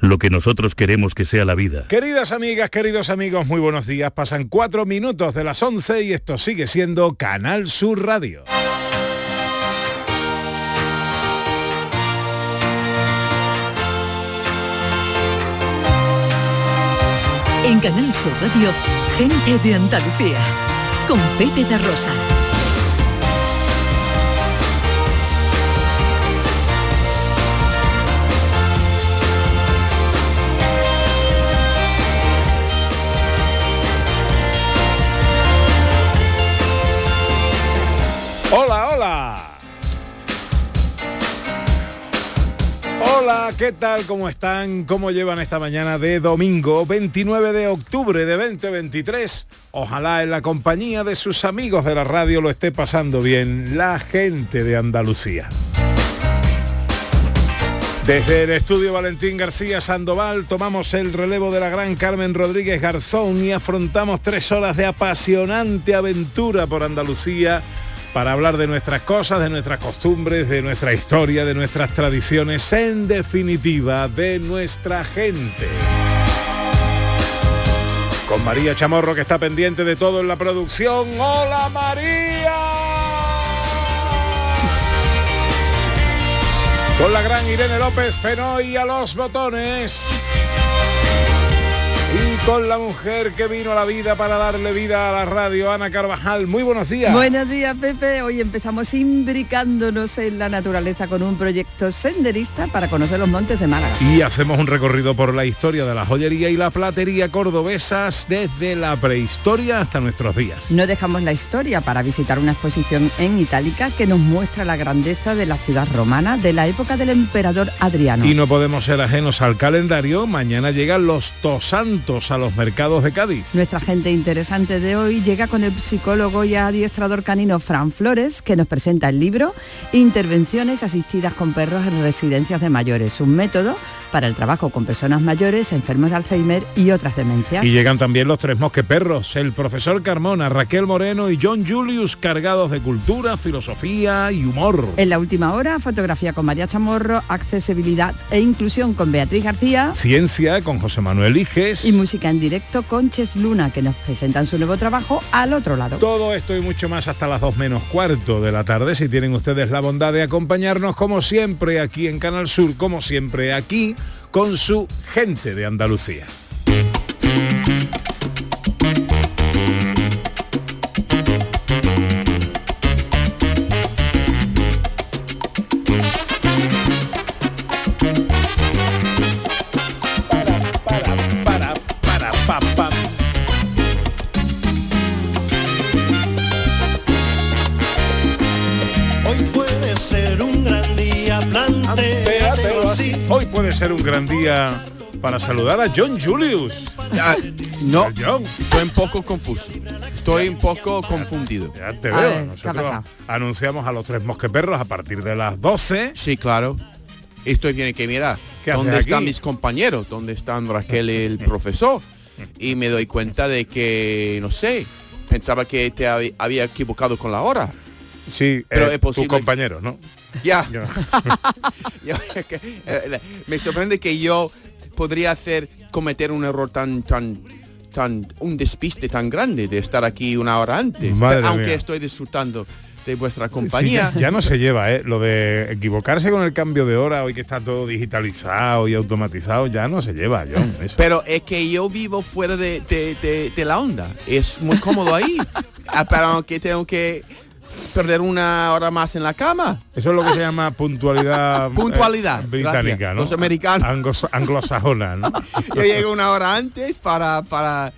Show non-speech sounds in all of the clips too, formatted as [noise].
lo que nosotros queremos que sea la vida. Queridas amigas, queridos amigos, muy buenos días. Pasan cuatro minutos de las 11 y esto sigue siendo Canal Sur Radio. En Canal Sur Radio, gente de Andalucía, con Pepe de Rosa. Hola, ¿qué tal? ¿Cómo están? ¿Cómo llevan esta mañana de domingo 29 de octubre de 2023? Ojalá en la compañía de sus amigos de la radio lo esté pasando bien la gente de Andalucía. Desde el estudio Valentín García Sandoval tomamos el relevo de la gran Carmen Rodríguez Garzón y afrontamos tres horas de apasionante aventura por Andalucía para hablar de nuestras cosas, de nuestras costumbres, de nuestra historia, de nuestras tradiciones, en definitiva, de nuestra gente. Con María Chamorro que está pendiente de todo en la producción. ¡Hola María! Con la gran Irene López Fenoy a los botones. Y con la mujer que vino a la vida para darle vida a la radio, Ana Carvajal. Muy buenos días. Buenos días, Pepe. Hoy empezamos imbricándonos en la naturaleza con un proyecto senderista para conocer los montes de Málaga. Y hacemos un recorrido por la historia de la joyería y la platería cordobesas desde la prehistoria hasta nuestros días. No dejamos la historia para visitar una exposición en Itálica que nos muestra la grandeza de la ciudad romana de la época del emperador Adriano. Y no podemos ser ajenos al calendario. Mañana llegan los a los mercados de Cádiz. Nuestra gente interesante de hoy llega con el psicólogo y adiestrador canino Fran Flores, que nos presenta el libro Intervenciones asistidas con perros en residencias de mayores, un método para el trabajo con personas mayores, enfermos de Alzheimer y otras demencias. Y llegan también los tres mosqueperros, el profesor Carmona, Raquel Moreno y John Julius, cargados de cultura, filosofía y humor. En la última hora, fotografía con María Chamorro, accesibilidad e inclusión con Beatriz García. Ciencia con José Manuel Iges. Y música en directo con Ches Luna, que nos presentan su nuevo trabajo al otro lado. Todo esto y mucho más hasta las 2 menos cuarto de la tarde, si tienen ustedes la bondad de acompañarnos como siempre aquí en Canal Sur, como siempre aquí con su gente de Andalucía. Hoy puede ser un gran día, plantéatelo así. Hoy puede ser un gran día para saludar a John Julius. Ah, no, John, estoy un poco confuso. Estoy un poco confundido. ya te veo. ver, ¿qué ha Nosotros anunciamos a los tres mosqueperros a partir de las 12. Sí, claro. Estoy bien que mirar. ¿Qué haces ¿Dónde están aquí? mis compañeros? ¿Dónde están Raquel y el [laughs] profesor? Y me doy cuenta de que, no sé, pensaba que te hab- había equivocado con la hora. Sí, Pero eh, es posible tu compañero, ¿no? Ya. [laughs] [laughs] Que, eh, me sorprende que yo podría hacer cometer un error tan tan tan un despiste tan grande de estar aquí una hora antes Madre aunque mía. estoy disfrutando de vuestra compañía ya, ya no se lleva, ¿eh? Lo de equivocarse con el cambio de hora, hoy que está todo digitalizado y automatizado, ya no se lleva, John. [laughs] Eso. pero es que yo vivo fuera de, de- de- de la onda es muy cómodo ahí Ah, pero aunque tengo que perder una hora más en la cama Eso es lo que se llama puntualidad, [laughs] eh, Puntualidad, británica, gracias. ¿no? Los americanos. Anglos- anglosajona, ¿no? [laughs] yo llego una hora antes para para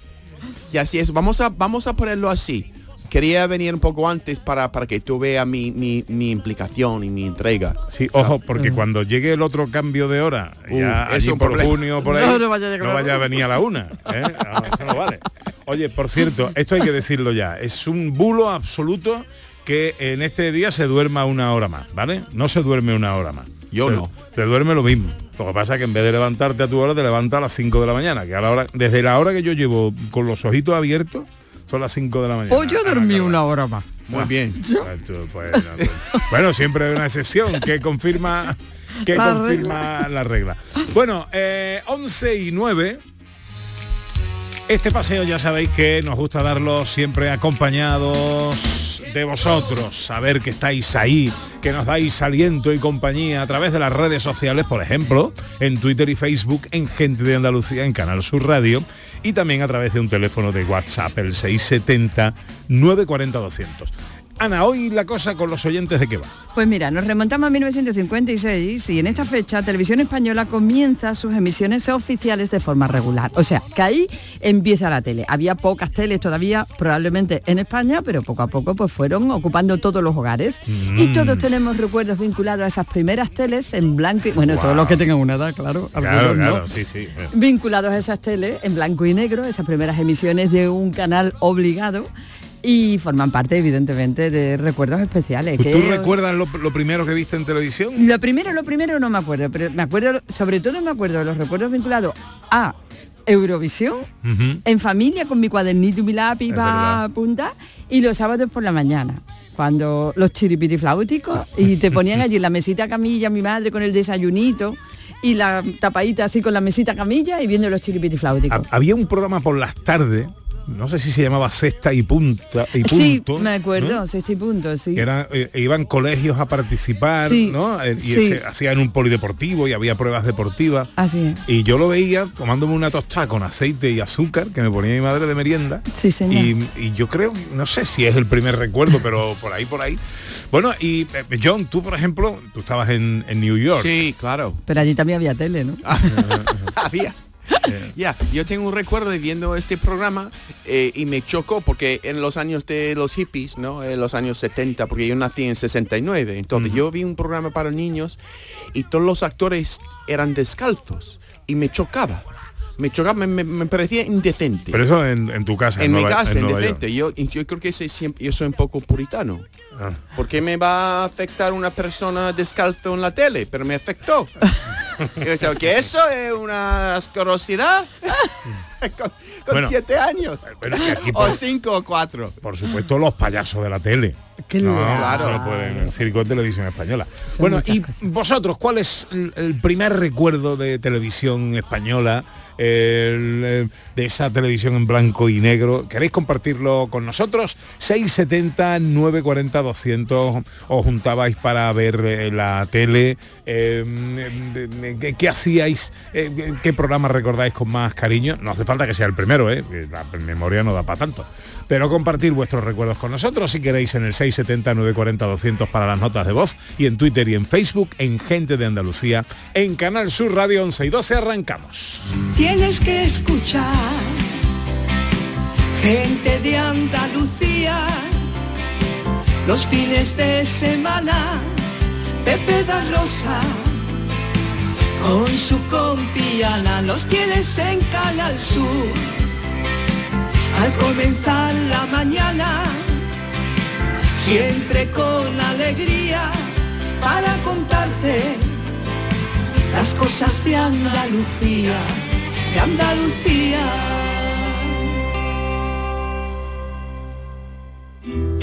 y así es vamos a vamos a ponerlo así quería venir un poco antes para, para que tú veas mi, mi, mi implicación y mi entrega Sí, ojo, porque cuando llegue el otro cambio de hora, Uh, ya es allí un por problema. junio, por [laughs] ahí, No, vaya a vaya a venir a la una. ¿eh? No, eso no vale. Oye, por cierto, esto hay que decirlo ya, es un bulo absoluto que en este día se duerma una hora más, ¿vale? No se duerme una hora más. Yo Se- no. Se duerme lo mismo. Lo que pasa es que en vez de levantarte a tu hora, te levantas a las 5 de la mañana, que a la hora, desde la hora que yo llevo con los ojitos abiertos, son las 5 de la mañana. Pues yo dormí una hora más. Muy bien. Ah, pues, no, [laughs] pues. bueno, siempre hay una excepción que confirma que La confirma la regla. Bueno, eh, 11 y 9. Este paseo ya sabéis que nos gusta darlo siempre acompañados de vosotros, saber que estáis ahí, que nos dais aliento y compañía a través de las redes sociales, por ejemplo, en Twitter y Facebook, en Gente de Andalucía, en Canal Sur Radio, y también a través de un teléfono de WhatsApp, el 670 940 200. Ana, hoy la cosa con los oyentes de qué va. Pues mira, nos remontamos a 1956 y en esta fecha Televisión Española comienza sus emisiones oficiales de forma regular. O sea, que ahí empieza la tele. Había pocas teles todavía, probablemente en España, pero poco a poco pues fueron ocupando todos los hogares. Y Mm. todos tenemos recuerdos vinculados a esas primeras teles en blanco y... Bueno, todos los que tengan una edad, claro. Claro, no. claro, sí, sí. eh. vinculados a esas teles en blanco y negro, esas primeras emisiones de un canal obligado y forman parte evidentemente de recuerdos especiales. ¿Tú, que- tú recuerdas lo, lo primero que viste en televisión? Lo primero, lo primero no me acuerdo, pero me acuerdo, sobre todo me acuerdo de los recuerdos vinculados a Eurovisión, en familia con mi cuadernito y mi lápiz verdad. apuntar y los sábados por la mañana cuando los chiripirifláuticos y te ponían allí en la mesita camilla mi madre con el desayunito y la tapadita así con la mesita camilla y viendo los chiripirifláuticos. Ha- Había un programa por las tardes, no sé si se llamaba Sexta y Punta y Sí, Punto. me acuerdo, ¿no? sexto y punto, sí. Que era, eh, iban colegios a participar, Sí, ¿no? Eh, Y sí. ese- hacían un polideportivo y había pruebas deportivas. Así es. Y yo lo veía tomándome una tostada con aceite y azúcar que me ponía mi madre de merienda. Sí, señor. Y, y yo creo, no sé si es el primer recuerdo, pero por ahí, por ahí. Bueno, y eh, John, tú por ejemplo, tú estabas en, en New York. Sí, claro. Pero allí también había tele, ¿no? [laughs] [laughs] Había. [laughs] Ya, yo tengo un recuerdo de viendo este programa eh, y me chocó porque en los años de los hippies, ¿no? En los años 70, porque yo nací en 69, entonces yo vi un programa para niños y todos los actores eran descalzos y me chocaba. Me chocaba, me, me- me parecía indecente. Pero eso en, en tu casa. en mi Nueva- casa, en indecente. Yo, yo creo que siempre, yo soy un poco puritano. Ah. ¿Por qué me va a afectar una persona descalzo en la tele? Pero me afectó. [laughs] Y yo decía, que eso es una asquerosidad. [laughs] con con Bueno, siete años. pero es que aquí o cinco o cuatro. Por supuesto, los payasos de la tele. Qué no, pueden, el circo de televisión española. bueno, y cosas. vosotros, ¿cuál es el, el primer recuerdo de televisión española, eh, de esa televisión en blanco y negro? ¿Queréis compartirlo con nosotros? 670 940 200 os juntabais para ver eh, la tele. Eh, ¿qué, hacíais? Eh, ¿Qué programa recordáis con más cariño? No hace falta que sea el primero, la memoria no da para tanto. Pero compartir vuestros recuerdos con nosotros si queréis en el 670 940 200 para las notas de voz y en Twitter y en Facebook en Gente de Andalucía en Canal Sur Radio 11 y 12 arrancamos. Tienes que escuchar gente de Andalucía los fines de semana. Pepe da Rosa con su compiana los tienes en Canal Sur. Al comenzar la mañana, siempre con alegría para contarte las cosas de Andalucía, de Andalucía.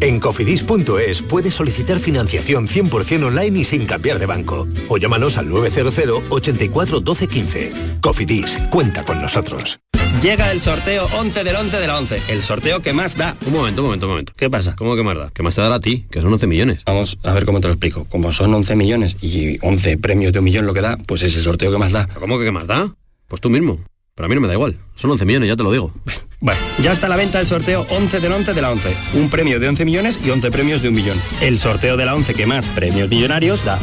En cofidis.es puedes solicitar financiación 100% online y sin cambiar de banco. O llámanos al 900 84 12 15. Cofidis, cuenta con nosotros. Llega el sorteo 11 del 11 de la 11, el sorteo que más da. Un momento, un momento, un momento. ¿Qué pasa? ¿Cómo que más da? ¿Qué más te dará a ti? Que son 11 millones. Vamos a ver cómo te lo explico. Como son 11 millones y 11 premios de un millón lo que da, pues es el sorteo que más da. ¿Cómo que qué más da? Pues tú mismo. Pero a mí no me da igual. Son 11 millones, ya te lo digo. [laughs] Bueno, ya está a la venta el sorteo 11 del 11 de la 11. Un premio de 11 millones y 11 premios de un millón. El sorteo de la 11 que más premios millonarios da.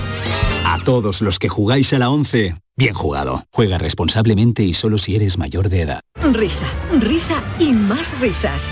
A todos los que jugáis a la 11, bien jugado. Juega responsablemente y solo si eres mayor de edad. Risa, risa y más risas.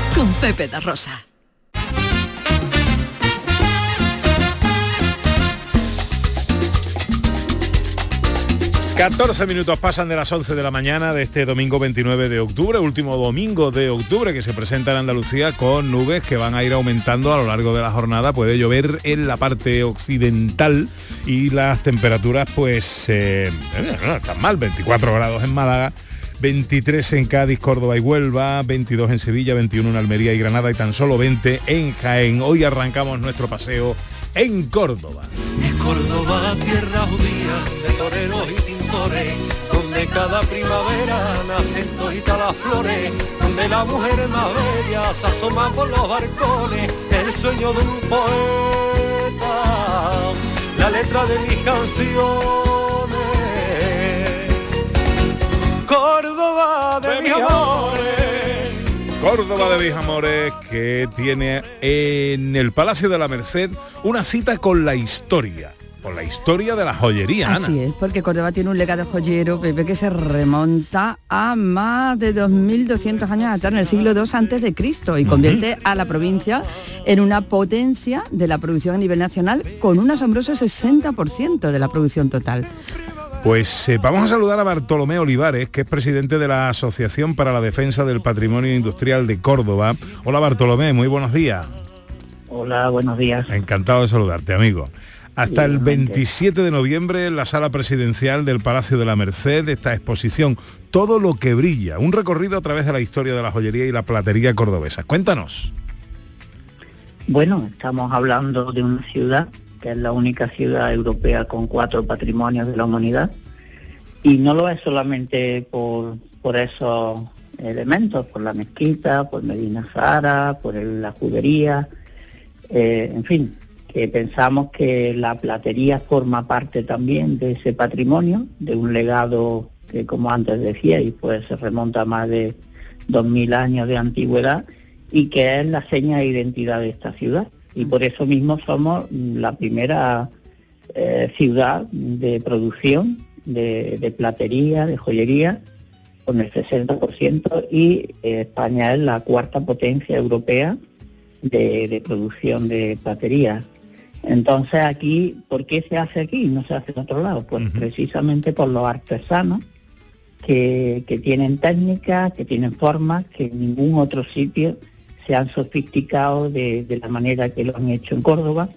con Pepe da Rosa. 14 minutos pasan de las 11 de la mañana de este domingo 29 de octubre, último domingo de octubre que se presenta en Andalucía con nubes que van a ir aumentando a lo largo de la jornada. Puede llover en la parte occidental y las temperaturas pues eh, no están mal, 24 grados en Málaga. 23 en Cádiz, Córdoba y Huelva, 22 en Sevilla, 21 en Almería y Granada y tan solo 20 en Jaén. Hoy arrancamos nuestro paseo en Córdoba. Es Córdoba, tierra judía, de toreros y pintores, donde cada primavera nacen toditas las flores, donde la mujer más bella se asoma por los barcones, el sueño de un poeta, la letra de mis canciones. Córdoba de, mis amores. Córdoba de mis amores que tiene en el Palacio de la Merced una cita con la historia. Con la historia de la joyería, Ana. Así es, porque Córdoba tiene un legado joyero, Pepe, que se remonta a más de 2.200 años atrás, en el siglo II antes de Cristo, y convierte a la provincia en una potencia de la producción a nivel nacional, con un asombroso 60% de la producción total. Pues eh, vamos a saludar a Bartolomé Olivares, que es presidente de la Asociación para la Defensa del Patrimonio Industrial de Córdoba. Hola Bartolomé, muy buenos días. Hola, buenos días. Encantado de saludarte, amigo. Hasta el Igualmente. 27 de noviembre en la sala presidencial del Palacio de la Merced esta exposición Todo lo que brilla, un recorrido a través de la historia de la joyería y la platería cordobesa. Cuéntanos. Bueno, estamos hablando de una ciudad que es la única ciudad europea con cuatro patrimonios de la humanidad y no lo es solamente por, por esos elementos, por la mezquita, por Medina Zahara, por la judería, eh, en fin, que pensamos que la platería forma parte también de ese patrimonio, de un legado que como antes decía, y pues se remonta a más de 2.000 años de antigüedad y que es la seña de identidad de esta ciudad. Y por eso mismo somos la primera eh, ciudad de producción de, de platería, de joyería, con el 60% y eh, España es la cuarta potencia europea de, de producción de platería. Entonces aquí, ¿por qué se hace aquí y no se hace en otro lado? Pues precisamente por los artesanos que, que tienen técnicas, que tienen formas que en ningún otro sitio se han sofisticado de, de la manera que lo han hecho en Córdoba.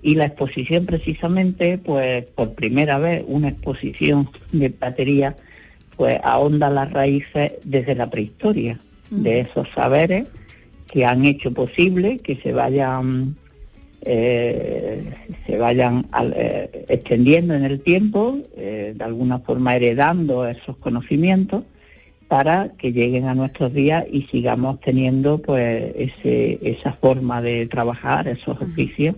Y la exposición precisamente, pues por primera vez, una exposición de platería, pues ahonda las raíces desde la prehistoria, de esos saberes que han hecho posible que se vayan eh, se vayan al- eh, extendiendo en el tiempo, eh, de alguna forma heredando esos conocimientos para que lleguen a nuestros días y sigamos teniendo pues ese, esa forma de trabajar, esos oficios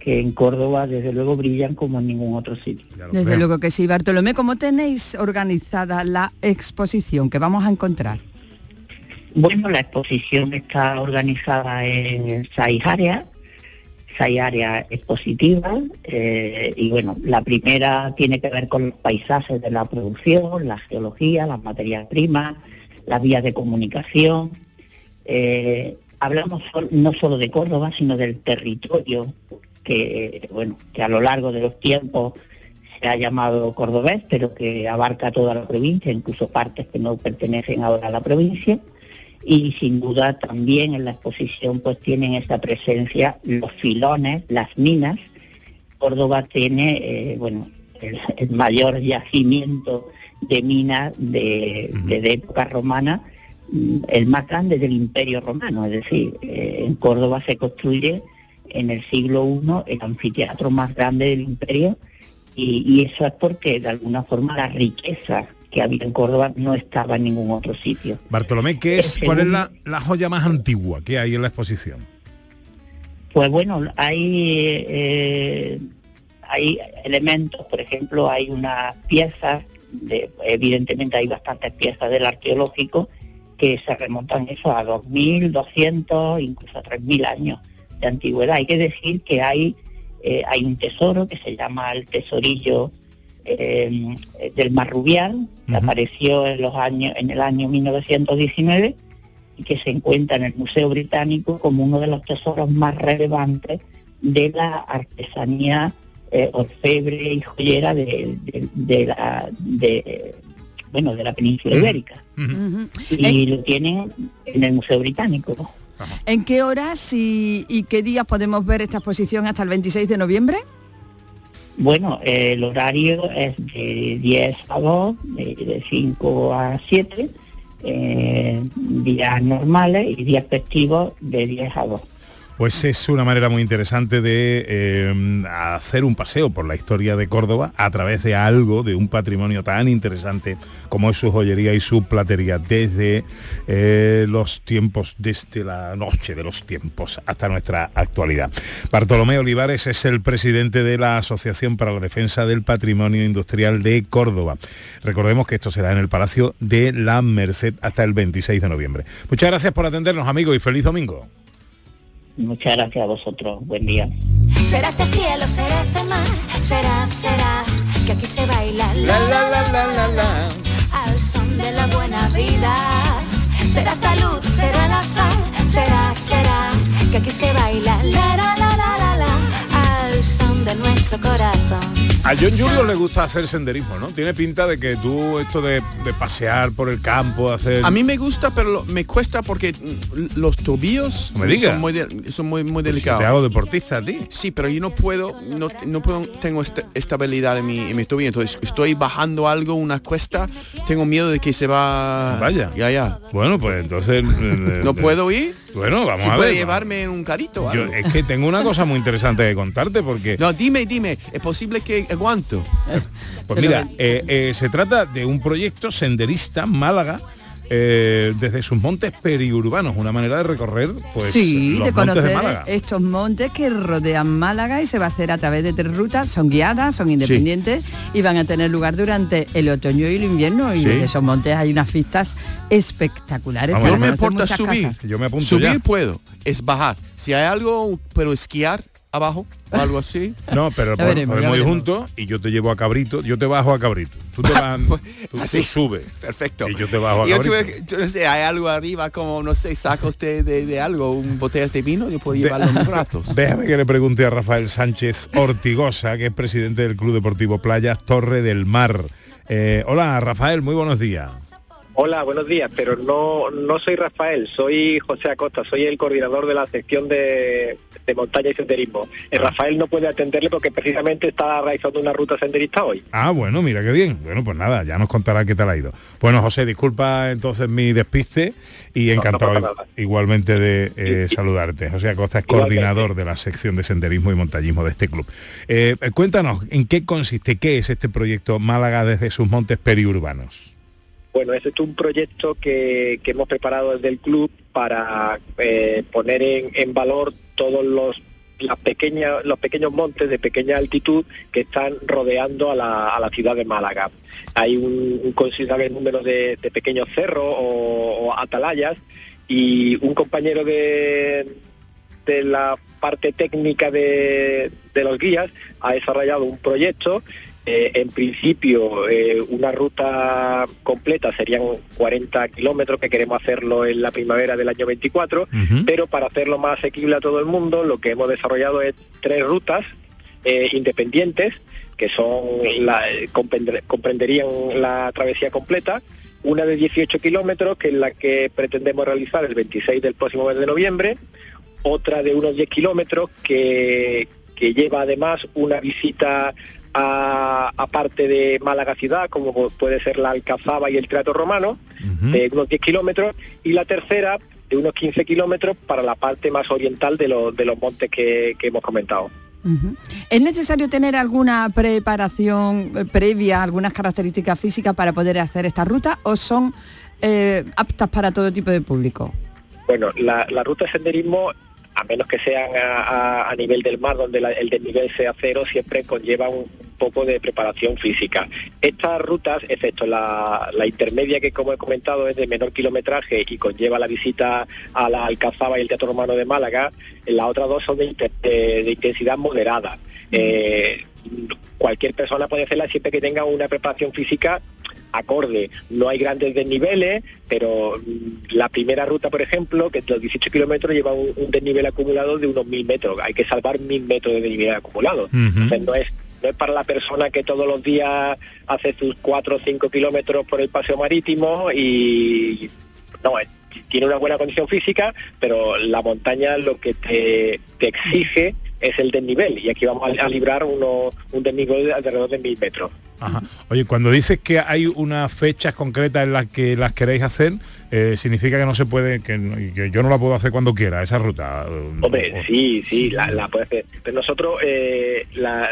que en Córdoba desde luego brillan como en ningún otro sitio. Desde luego que sí. Bartolomé, ¿cómo tenéis organizada la exposición que vamos a encontrar? Bueno, la exposición está organizada en seis áreas, seis áreas expositivas eh, y bueno, la primera tiene que ver con los paisajes de la producción, la geología, las materias primas, las vías de comunicación. Eh, hablamos no solo de Córdoba, sino del territorio que bueno que a lo largo de los tiempos se ha llamado cordobés, pero que abarca toda la provincia, incluso partes que no pertenecen ahora a la provincia. Y sin duda también en la exposición pues tienen esa presencia los filones, las minas. Córdoba tiene, eh, bueno, el, mayor yacimiento de minas de, de época romana mm, el más grande del Imperio Romano, es decir, eh, en Córdoba se construye en el siglo I el anfiteatro más grande del imperio y, eso es porque de alguna forma la riqueza que había en Córdoba no estaba en ningún otro sitio. Bartolomé, ¿qué es, ¿cuál es la, joya más antigua que hay en la exposición? Pues bueno, hay, eh, hay elementos, por ejemplo, hay una pieza, de, evidentemente hay bastantes piezas del arqueológico que se remontan eso a 2.200, incluso a 3.000 años de antigüedad. Hay que decir que hay, eh, hay un tesoro que se llama el tesorillo eh, del Marrubial, que apareció en, los años, en el año 1919 y que se encuentra en el Museo Británico como uno de los tesoros más relevantes de la artesanía eh, orfebre y joyera de, la de, bueno de la península ibérica. Y lo tienen en el Museo Británico. ¿En qué horas y, qué días podemos ver esta exposición hasta el 26 de noviembre? Bueno, el horario es de 10 a 2, de, 5 a 7, eh, días normales y días festivos de 10 a 2. Pues es una manera muy interesante de eh, hacer un paseo por la historia de Córdoba a través de algo, de un patrimonio tan interesante como es su joyería y su platería, desde eh, los tiempos, desde la noche de los tiempos hasta nuestra actualidad. Bartolomé Olivares es el presidente de la Asociación para la Defensa del Patrimonio Industrial de Córdoba. Recordemos que esto será en el Palacio de la Merced hasta el 26 de noviembre. Muchas gracias por atendernos, amigos, y feliz domingo. Muchas gracias a vosotros. Buen día. Será este cielo, será este mar, será, será, que aquí se baila la la la la la la, al son de la buena vida. Será esta luz, será la sal, será, será, que aquí se baila la la la la la, la al son de nuestro corazón. A John Julio le gusta hacer senderismo, ¿no? Tiene pinta de que tú esto de, pasear por el campo, hacer... A mí me gusta, pero me cuesta porque los tobillos me diga. son muy, son muy, muy pues delicados. te hago deportista a ti. Sí, pero yo no puedo, no, no puedo, tengo esta estabilidad en mi, en mi tobillo. Entonces estoy bajando algo, una cuesta, tengo miedo de que se va... Vaya. Ya, ya. Bueno, pues entonces... ¿No puedo ir? Bueno, vamos a ver. puede llevarme en un carito. Yo, es que tengo una cosa muy interesante que contarte porque... No, dime, dime. ¿Es posible que aguanto? [laughs] Pues mira, eh, eh, se trata de un proyecto senderista Málaga eh, desde sus montes periurbanos, una manera de recorrer pues sí, de conocer estos montes que rodean Málaga y se va a hacer a través de tres rutas, son guiadas, son independientes y van a tener lugar durante el otoño y el invierno. Y en esos montes hay unas vistas espectaculares. no me importa subir, yo me apunto subir puedo, es bajar. Si hay algo, pero esquiar abajo o algo así. [laughs] No, pero podemos ir juntos y yo te llevo a Cabrito, yo te bajo a Cabrito. Tú te vas, [laughs] pues, tú, subes. Perfecto. Y yo te bajo a Cabrito. Yo, no sé, hay algo arriba como, no sé, sacos de, de, algo, un botella de vino, yo puedo llevarlo en mis brazos. [laughs] Déjame que le pregunte a Rafael Sánchez Ortigosa, que es presidente del Club Deportivo Playas Torre del Mar. Eh, hola, Rafael, muy buenos días. Hola, buenos días, pero no, no soy Rafael, soy José Acosta, soy el coordinador de la sección de, montaña y senderismo. El eh, Rafael no puede atenderle porque precisamente está realizando una ruta senderista hoy. Ah, bueno, mira qué bien. Bueno, pues nada, ya nos contará qué tal ha ido. Bueno, José, disculpa entonces mi despiste y encantado igualmente de eh, saludarte. José Acosta es coordinador de la sección de senderismo y montañismo de este club. Eh, cuéntanos, ¿en qué consiste, qué es este proyecto Málaga desde sus montes periurbanos? Bueno, este es un proyecto que, hemos preparado desde el club para eh, poner en, valor todos los las pequeñas, los pequeños montes de pequeña altitud que están rodeando a la, ciudad de Málaga. Hay un, considerable número de, pequeños cerros o, atalayas y un compañero de, de la parte técnica de, de los guías ha desarrollado un proyecto eh, en principio, eh, una ruta completa serían 40 kilómetros, que queremos hacerlo en la primavera del año 24, pero para hacerlo más asequible a todo el mundo, lo que hemos desarrollado es tres rutas eh, independientes que son la, comprender- comprenderían la travesía completa, una de 18 kilómetros, que es la que pretendemos realizar el 26 del próximo mes de noviembre, otra de unos 10 kilómetros que, que lleva además una visita a, a parte de Málaga ciudad, como puede ser la Alcazaba y el Teatro Romano, de unos 10 kilómetros, y la tercera de unos 15 kilómetros para la parte más oriental de, los de los montes que, que hemos comentado. ¿Es necesario tener alguna preparación eh, previa, algunas características físicas para poder hacer esta ruta o son eh, aptas para todo tipo de público? Bueno, la, la ruta de senderismo, a menos que sean a, a- a nivel del mar, donde la- el desnivel sea cero, siempre conlleva un poco de preparación física. Estas rutas, excepto la, la intermedia que como he comentado es de menor kilometraje y conlleva la visita a la Alcazaba y el Teatro Romano de Málaga, las otras dos son de, inte- de- de intensidad moderada. Eh, cualquier persona puede hacerla siempre que tenga una preparación física acorde. No hay grandes desniveles, pero mm, la primera ruta, por ejemplo, que los 18 kilómetros, lleva un, un desnivel acumulado de unos 1.000 metros. Hay que salvar 1.000 metros de desnivel acumulado. Entonces no es no es para la persona que todos los días hace sus 4 o 5 kilómetros por el paseo marítimo y no, es- tiene una buena condición física, pero la montaña lo que te, te exige es el desnivel y aquí vamos a, a librar uno, un desnivel de alrededor de 1.000 metros. Ajá. Oye, cuando dices que hay unas fechas concretas en las que las queréis hacer, eh, significa que no se puede, que, yo no la puedo hacer cuando quiera, esa ruta. eh, Hombre, sí, sí, la, la puede hacer. Pero nosotros, eh, la-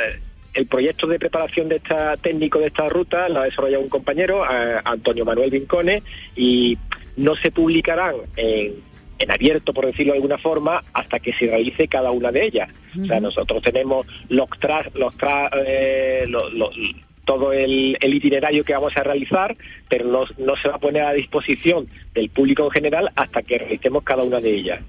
el proyecto de preparación de esta técnico de esta ruta lo ha desarrollado un compañero, eh, Antonio Manuel Vincone, y no se publicarán en, en abierto, por decirlo de alguna forma, hasta que se realice cada una de ellas. O sea, nosotros tenemos los tras, los tra- eh, lo- lo- todo el, el itinerario que vamos a realizar, pero no, no se va a poner a disposición del público en general hasta que realicemos cada una de ellas.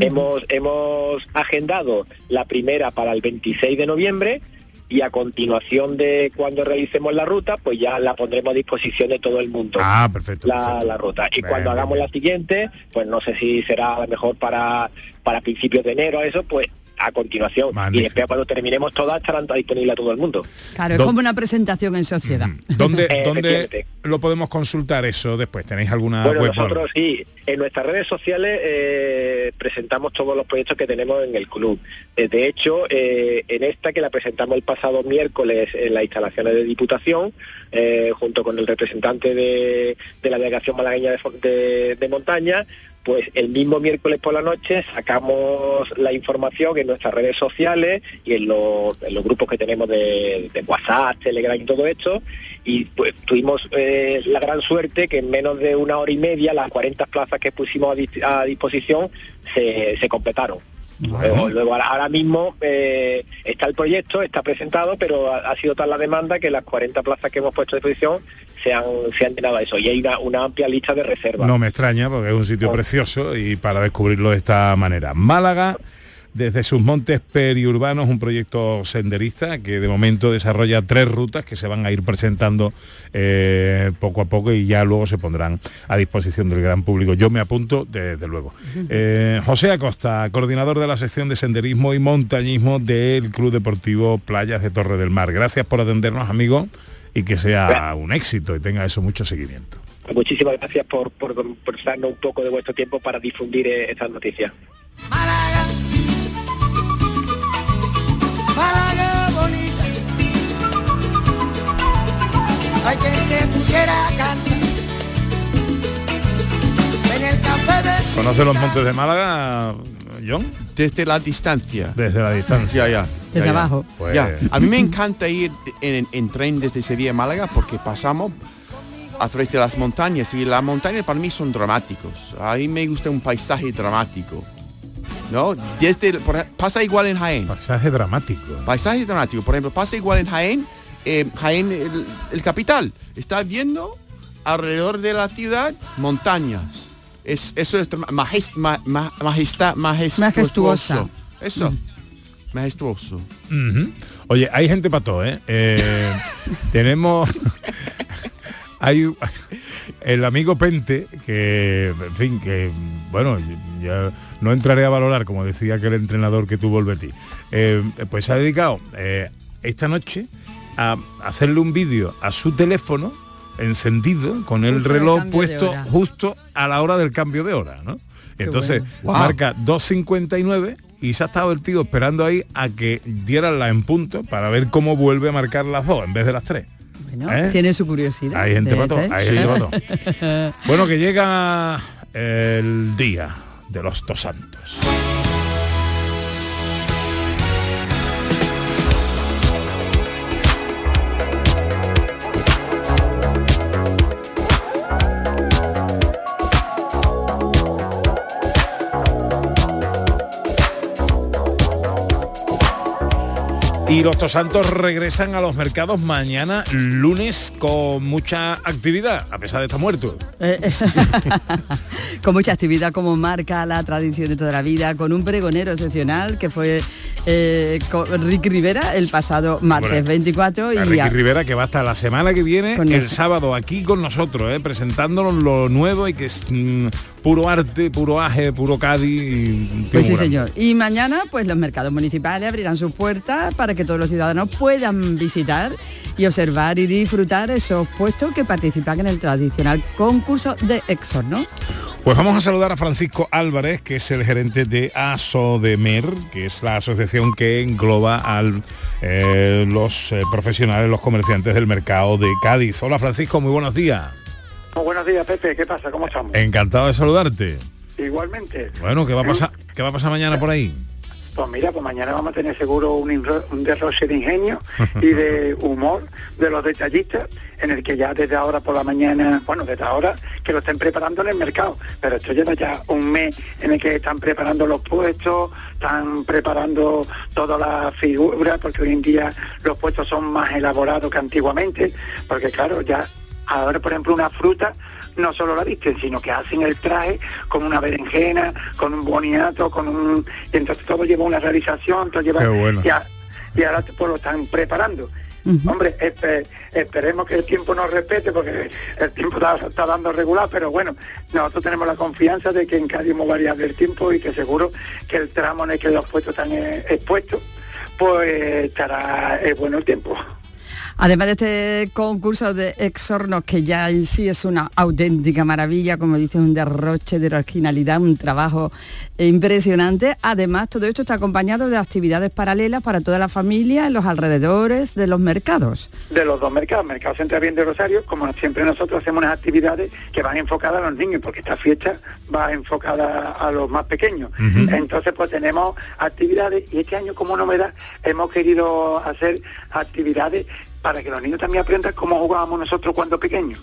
Hemos, hemos agendado la primera para el 26 de noviembre y a continuación de cuando realicemos la ruta, pues ya la pondremos a disposición de todo el mundo. Ah, perfecto. La, la ruta. Y cuando hagamos la siguiente, pues no sé si será a lo mejor para, para principios de enero, eso, pues a continuación. Y después cuando terminemos todas estarán disponibles a todo el mundo. Claro, es Do- como una presentación en sociedad. ¿Dónde, [laughs] Eh, ¿Dónde lo podemos consultar eso después? ¿Tenéis alguna Bueno, web? nosotros sí, en nuestras redes sociales eh, presentamos todos los proyectos que tenemos en el club. Eh, de hecho, eh, en esta que la presentamos el pasado miércoles en las instalaciones de Diputación, eh, junto con el representante de, de la delegación malagueña de, fo- de- de montaña, pues el mismo miércoles por la noche sacamos la información en nuestras redes sociales y en los, en los grupos que tenemos de, de WhatsApp, Telegram y todo esto. Y pues tuvimos eh, la gran suerte que en menos de una hora y media las 40 plazas que pusimos a, a disposición se, se completaron. Luego, luego ahora, ahora mismo eh, está el proyecto, está presentado, pero ha, ha sido tal la demanda que las 40 plazas que hemos puesto a disposición se han, se han llenado eso. Y hay una, una amplia lista de reservas. No me extraña porque es un sitio precioso y para descubrirlo de esta manera. Málaga, desde sus montes periurbanos, un proyecto senderista que de momento desarrolla tres rutas que se van a ir presentando eh, poco a poco y ya luego se pondrán a disposición del gran público. Yo me apunto desde luego. Eh, José Acosta, coordinador de la sección de senderismo y montañismo del Club Deportivo Playas de Torre del Mar. Gracias por atendernos, amigo, y que sea un éxito y tenga eso mucho seguimiento. Muchísimas gracias por, por, por darnos un poco de vuestro tiempo para difundir eh, estas noticias. Málaga bonita. Hay quien te pudiera cantar. En el café de ¿Conoce los montes de Málaga, John? Desde la distancia. Desde la distancia. Ya, ya. Desde ya, ya. abajo. Pues- Ya. A mí me encanta ir en, en tren desde Sevilla a Málaga porque pasamos a través de las montañas y las montañas para mí son dramáticos. A mí me gusta un paisaje dramático. ¿No? Desde, por pasa igual en Jaén. Paisaje dramático. Paisaje dramático. Por ejemplo, pasa igual en Jaén. eh, Jaén, el, el capital. Está viendo alrededor de la ciudad montañas. Es, eso es drama- majes- ma- ma- majestad, majestuoso. Majestuosa. Eso. Majestuoso. Ujú. Oye, hay gente para todo, ¿eh? Eh, [laughs] tenemos... [laughs] hay un- el amigo Pente, que, en fin, que, bueno, ya no entraré a valorar, como decía aquel entrenador que tuvo el Betis, eh, pues se ha dedicado eh, esta noche a hacerle un vídeo a su teléfono encendido con el Justo reloj puesto justo a la hora del cambio de hora, ¿no? Entonces bueno. Wow. marca 2.59 y se ha estado el tío esperando ahí a que dieran la en punto para ver cómo vuelve a marcar las dos en vez de las tres. Bueno, ¿Eh? Tiene su curiosidad. Hay gente ese. hay gente para todo. [laughs] Bueno, que llega el día de los dos santos. Y los Tosantos regresan a los mercados mañana lunes con mucha actividad, a pesar de estar muertos. Eh, [laughs] con mucha actividad como marca la tradición de toda la vida, con un pregonero excepcional que fue eh, con Ricky Rivera el pasado martes Bueno, 24 y A Ricky a- Rivera que va hasta la semana que viene, Con el sábado aquí con nosotros, eh, presentándonos lo nuevo y que es mm, puro arte, puro aje, puro Cádiz. y Pues sí, señor. Y mañana, pues los mercados municipales abrirán sus puertas para que todos los ciudadanos puedan visitar y observar y disfrutar esos puestos que participan en el tradicional concurso de Exorno. Pues vamos a saludar a Francisco Álvarez, que es el gerente de ASODEMER, que es la asociación que engloba a los eh, profesionales, los comerciantes del mercado de Cádiz. Hola Francisco, muy buenos días. Buenos días, Pepe. ¿Qué pasa? ¿Cómo estamos? Encantado de saludarte. Igualmente. Bueno, ¿qué va a pasar, qué va a pasar mañana por ahí? Pues mira, pues mañana vamos a tener seguro un, un derroche de ingenio y de [laughs] humor de los detallistas, en el que ya desde ahora por la mañana, bueno, desde ahora que lo estén preparando en el mercado, pero esto lleva ya un mes en el que están preparando los puestos, están preparando todas las figuras, porque hoy en día los puestos son más elaborados que antiguamente, porque claro, ya ahora por ejemplo una fruta no solo la visten, sino que hacen el traje con una berenjena, con un boniato, con un... Y entonces todo lleva una realización, todo lleva... Qué bueno. y, a- y ahora pues lo están preparando. Hombre, espe- esperemos que el tiempo nos respete porque el tiempo está, está dando regular, pero bueno, nosotros tenemos la confianza de que en Cádiz hemos variado el tiempo y que seguro que el tramo en el que los puestos están eh, expuestos, pues estará bueno el tiempo. Además de este concurso de exornos, que ya en sí es una auténtica maravilla, como dice, un derroche de originalidad, un trabajo impresionante, además todo esto está acompañado de actividades paralelas para toda la familia en los alrededores de los mercados. de los dos mercados, Mercado Central Bien de Rosario, como siempre nosotros hacemos unas actividades que van enfocadas a los niños, porque esta fiesta va enfocada a los más pequeños. Entonces pues tenemos actividades y este año como novedad hemos querido hacer actividades para que los niños también aprendan cómo jugábamos nosotros cuando pequeños.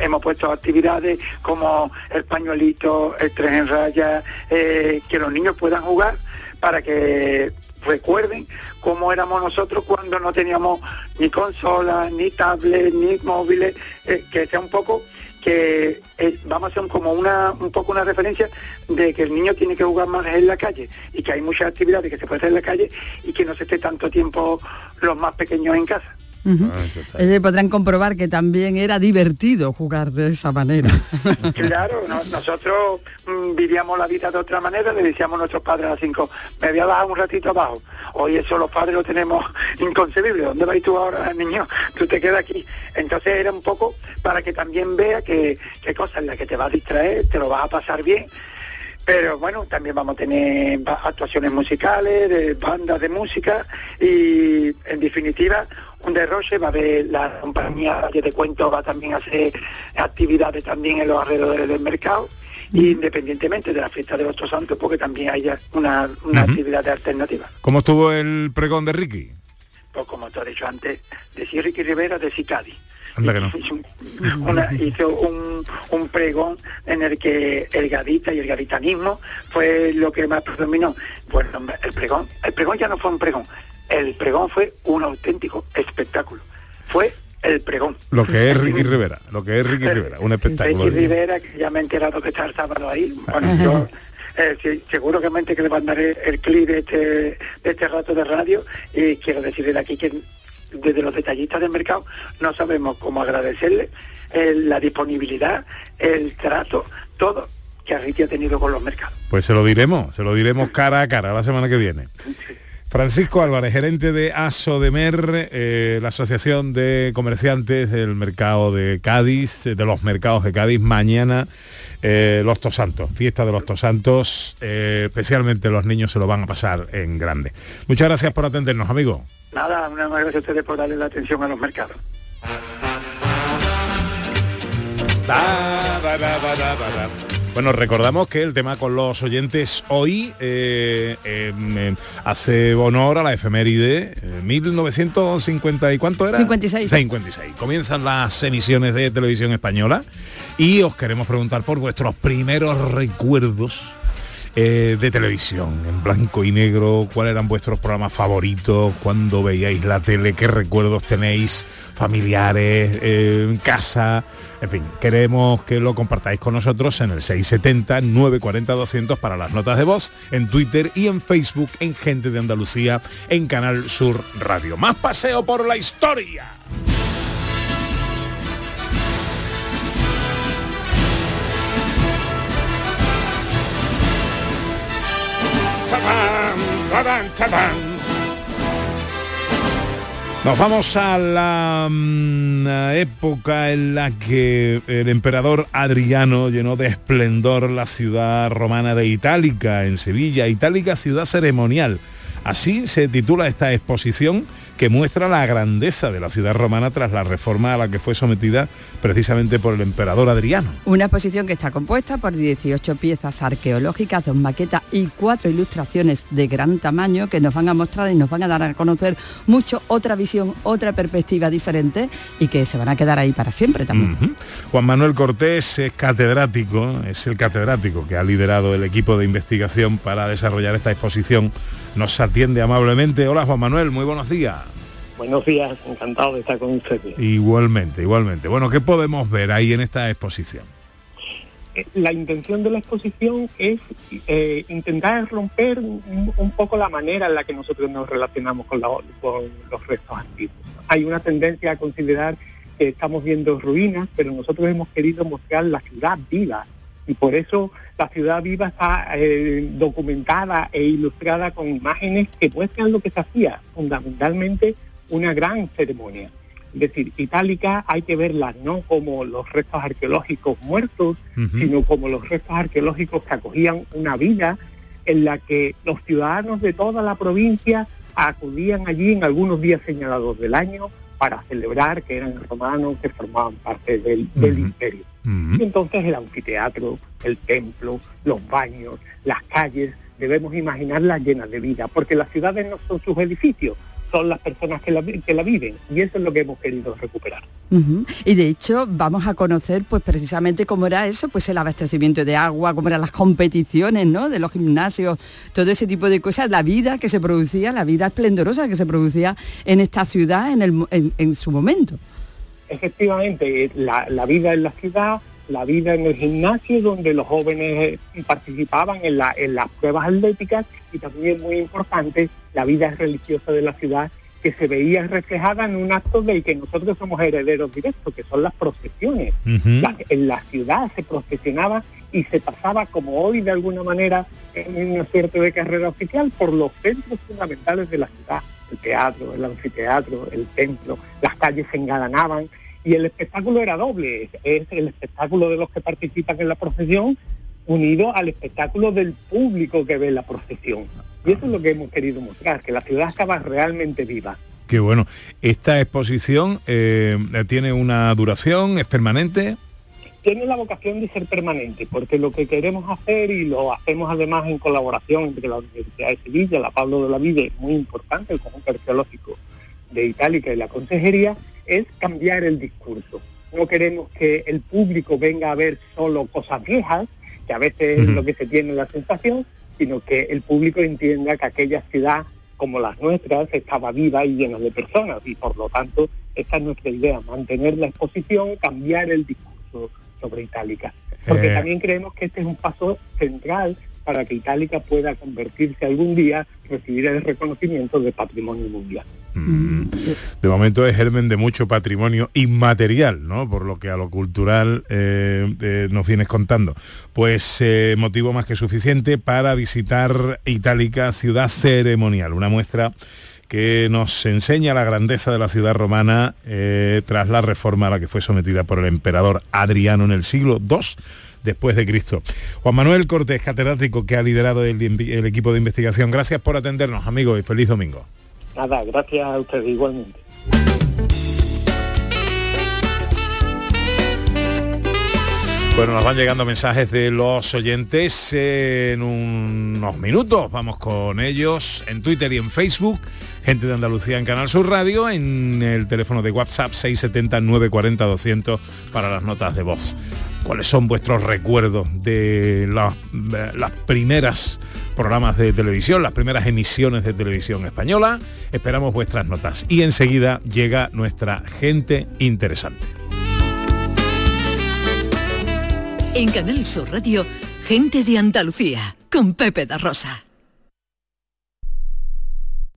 Hemos puesto actividades como el pañuelito, el tres en raya, eh, que los niños puedan jugar para que recuerden cómo éramos nosotros cuando no teníamos ni consolas, ni tablets, ni móviles, eh, que sea un poco que eh, vamos a hacer como una un poco una referencia de que el niño tiene que jugar más en la calle y que hay muchas actividades que se puede hacer en la calle y que no se esté tanto tiempo los más pequeños en casa. Ujú. Eh, podrán comprobar que también era divertido jugar de esa manera. [laughs] Claro, no- nosotros mm, vivíamos la vida de otra manera, le decíamos a nuestros padres a las cinco, me voy a bajar un ratito abajo. Hoy eso los padres lo tenemos [laughs] inconcebible. ¿Dónde vas tú ahora, niño? Tú te quedas aquí. Entonces era un poco para que también vea que, que cosas en las que te vas a distraer, te lo vas a pasar bien. Pero bueno, también vamos a tener actuaciones musicales, de bandas de música y en definitiva un derroche, va a haber la compañía Valle de Cuentos, va también a hacer actividades también en los alrededores del mercado, y independientemente de la fiesta de Tres santos, porque también haya una, una Ujú. actividad alternativa. ¿Cómo estuvo el pregón de Ricky? Pues como te he dicho antes, decía Ricky Rivera de Cicadi. Anda que no. Hizo, un, una- [laughs] hizo un, un pregón en el que el gadita y el gaditanismo fue lo que más predominó. Bueno, hombre, el pregón, el pregón ya no fue un pregón, el pregón fue un auténtico espectáculo. Fue el pregón. Lo que es Ricky [laughs] Rivera, lo que es Ricky Rivera, un espectáculo. Ricky Rivera, que ya me he enterado que está el sábado ahí. Bueno, yo eh, sí, que le mandaré el clip de este, de este rato de radio y quiero decirle de aquí que desde los detallistas del mercado no sabemos cómo agradecerle eh, la disponibilidad, el trato, todo que Ricky ha tenido con los mercados. Pues se lo diremos, se lo diremos cara a cara la semana que viene. Francisco Álvarez, gerente de ASODEMER, eh, la Asociación de Comerciantes del Mercado de Cádiz, de los mercados de Cádiz, mañana eh, los Tosantos, fiesta de los Tosantos, eh, especialmente los niños se lo van a pasar en grande. Muchas gracias por atendernos, amigo. Nada, una gracias a ustedes por darle la atención a los mercados. Bueno, recordamos que el tema con los oyentes hoy eh, em, em, hace honor a la efeméride eh, 1950 y cuánto era 56. 56. Comienzan las emisiones de televisión española y os queremos preguntar por vuestros primeros recuerdos eh, de televisión, en blanco y negro, cuáles eran vuestros programas favoritos, cuando veíais la tele, qué recuerdos tenéis familiares, eh, en casa, en fin, queremos que lo compartáis con nosotros en el 670-940-200 para las notas de voz, en Twitter y en Facebook, en Gente de Andalucía, en Canal Sur Radio. Más paseo por la historia. Nos vamos a la mm, época en la que el emperador Adriano llenó de esplendor la ciudad romana de Itálica, en Sevilla, Itálica ciudad ceremonial. Así se titula esta exposición que muestra la grandeza de la ciudad romana tras la reforma a la que fue sometida precisamente por el emperador Adriano. Una exposición que está compuesta por 18 piezas arqueológicas, dos maquetas y cuatro ilustraciones de gran tamaño que nos van a mostrar y nos van a dar a conocer mucho otra visión, otra perspectiva diferente y que se van a quedar ahí para siempre también. Juan Manuel Cortés es catedrático, es el catedrático que ha liderado el equipo de investigación para desarrollar esta exposición. Nos atiende amablemente. Hola Juan Manuel, muy buenos días. Buenos días, encantado de estar con ustedes. Igualmente, igualmente. Bueno, ¿qué podemos ver ahí en esta exposición? Eh, La intención de la exposición es eh, intentar romper un, un poco la manera en la que nosotros nos relacionamos con, la- con los restos antiguos. Hay una tendencia a considerar que estamos viendo ruinas, pero nosotros hemos querido mostrar la ciudad viva y por eso la ciudad viva está eh, documentada e ilustrada con imágenes que muestran lo que se hacía, fundamentalmente una gran ceremonia. Es decir, Itálica hay que verla no como los restos arqueológicos muertos, sino como los restos arqueológicos que acogían una vida en la que los ciudadanos de toda la provincia acudían allí en algunos días señalados del año para celebrar que eran romanos que formaban parte del, del imperio. Y entonces el anfiteatro, el templo, los baños, las calles, debemos imaginarlas llenas de vida, porque las ciudades no son sus edificios, son las personas que la, que la viven, y eso es lo que hemos querido recuperar. Y de hecho vamos a conocer pues precisamente cómo era eso, pues el abastecimiento de agua, cómo eran las competiciones, ¿no? De los gimnasios, todo ese tipo de cosas, la vida que se producía, la vida esplendorosa que se producía en esta ciudad en, el en- en su momento. Efectivamente, la, la vida en la ciudad, la vida en el gimnasio, donde los jóvenes eh, participaban en, la- en las pruebas atléticas y también muy importante, la vida religiosa de la ciudad que se veía reflejada en un acto del que nosotros somos herederos directos, que son las procesiones. La- en la ciudad se procesionaba y se pasaba como hoy de alguna manera en una suerte de carrera oficial por los centros fundamentales de la ciudad, el teatro, el anfiteatro, el templo, las calles se engalanaban y el espectáculo era doble, es el espectáculo de los que participan en la procesión unido al espectáculo del público que ve la procesión. Y eso es lo que hemos querido mostrar, que la ciudad estaba realmente viva. Qué bueno. Esta exposición eh, tiene una duración, es permanente. tiene la vocación de ser permanente, porque lo que queremos hacer, y lo hacemos además en colaboración entre la Universidad de Sevilla, la Pablo de la Vide, muy importante, el conjunto arqueológico de Itálica y la Consejería, es cambiar el discurso. No queremos que el público venga a ver solo cosas viejas, que a veces es lo que se tiene la sensación, sino que el público entienda que aquella ciudad como las nuestras estaba viva y llena de personas y por lo tanto esta es nuestra idea, mantener la exposición, cambiar el discurso sobre Itálica. Porque Eh. también creemos que este es un paso central para que Itálica pueda convertirse algún día, recibir el reconocimiento de patrimonio mundial. Mm. De momento es germen de mucho patrimonio inmaterial, ¿no? Por lo que a lo cultural eh, eh, nos vienes contando. Pues eh, motivo más que suficiente para visitar Itálica, ciudad ceremonial, una muestra que nos enseña la grandeza de la ciudad romana tras la reforma a la que fue sometida por el emperador Adriano en el siglo II después de Cristo. Juan Manuel Cortés, catedrático que ha liderado el, el equipo de investigación, gracias por atendernos, amigos, y feliz domingo. Nada, gracias a ustedes igualmente. Bueno, nos van llegando mensajes de los oyentes en unos minutos. Vamos con ellos en Twitter y en Facebook. Gente de Andalucía en Canal Sur Radio, en el teléfono de WhatsApp 670-940-200 para las notas de voz. ¿Cuáles son vuestros recuerdos de las primeras programas de televisión, las primeras emisiones de televisión española? Esperamos vuestras notas. Y enseguida llega nuestra gente interesante. En Canal Sur Radio, gente de Andalucía, con Pepe da Rosa.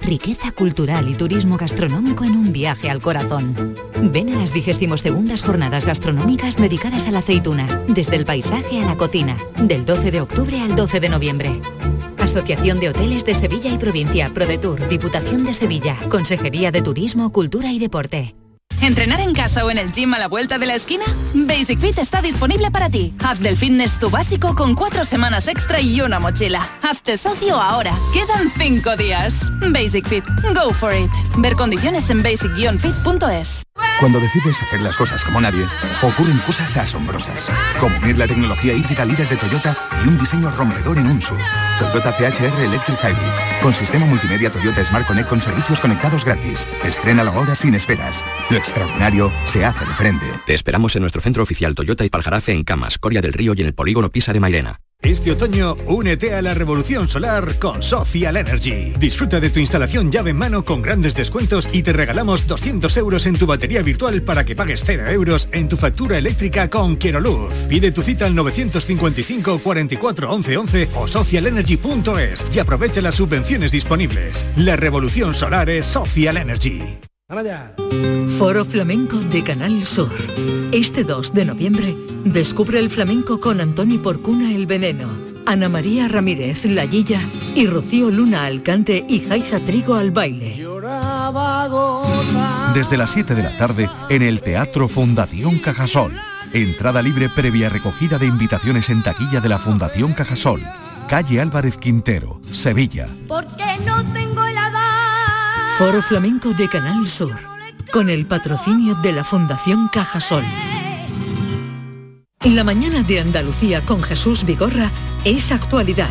riqueza cultural y turismo gastronómico en un viaje al corazón. Ven a las 22 jornadas gastronómicas dedicadas a la aceituna, desde el paisaje a la cocina, del 12 de octubre al 12 de noviembre. Asociación de Hoteles de Sevilla y Provincia, ProDetour, Diputación de Sevilla, Consejería de Turismo, Cultura y Deporte. ¿Entrenar en casa o en el gym a la vuelta de la esquina? Basic Fit está disponible para ti. Haz del fitness tu básico con cuatro semanas extra y una mochila. Hazte socio ahora. Quedan cinco días. Basic Fit. Go for it. Ver condiciones en basic-fit.es. Cuando decides hacer las cosas como nadie, ocurren cosas asombrosas. Como unir la tecnología híbrida líder de Toyota y un diseño rompedor en un sur. Toyota CHR Electric Hybrid. Con sistema multimedia Toyota Smart Connect con servicios conectados gratis. Estrena la hora sin esperas. Extraordinario se hace de frente. Te esperamos en nuestro centro oficial Toyota y Paljarafe en Camas, Coria del Río y en el polígono Pisa de Mairena. Este otoño, únete a la revolución solar con Social Energy. Disfruta de tu instalación llave en mano con grandes descuentos y te regalamos 200 euros en tu batería virtual para que pagues 0 euros en tu factura eléctrica con Quiero Luz. Pide tu cita al 955 44 11 11 o socialenergy.es y aprovecha las subvenciones disponibles. La revolución solar es Social Energy. Foro Flamenco de Canal Sur. Este 2 de noviembre, descubre el flamenco con Antoni Porcuna El Veneno, Ana María Ramírez La Guilla y Rocío Luna al cante y Jaiza Trigo al baile. Desde las 7 de la tarde en el Teatro Fundación Cajasol. Entrada libre previa recogida de invitaciones en taquilla de la Fundación Cajasol. Calle Álvarez Quintero, Sevilla. Porque no tengo el Foro Flamenco de Canal Sur, con el patrocinio de la Fundación Cajasol. La mañana de Andalucía con Jesús Vigorra es actualidad,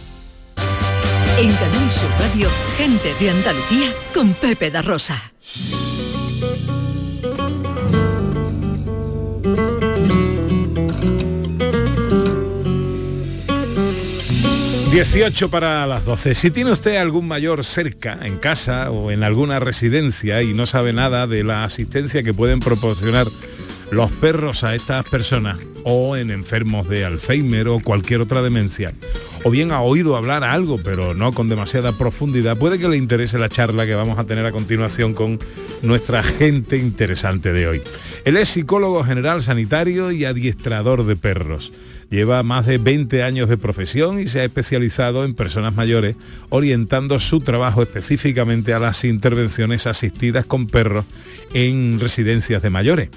En Canal Sur Radio, gente de Andalucía con Pepe da Rosa. 18 para las 12. Si tiene usted algún mayor cerca, en casa o en alguna residencia y no sabe nada de la asistencia que pueden proporcionar los perros a estas personas o en enfermos de Alzheimer o cualquier otra demencia, o bien ha oído hablar algo pero no con demasiada profundidad, puede que le interese la charla que vamos a tener a continuación con nuestra gente interesante de hoy. Él es psicólogo general sanitario y adiestrador de perros. Lleva más de 20 años de profesión y se ha especializado en personas mayores, orientando su trabajo específicamente a las intervenciones asistidas con perros en residencias de mayores.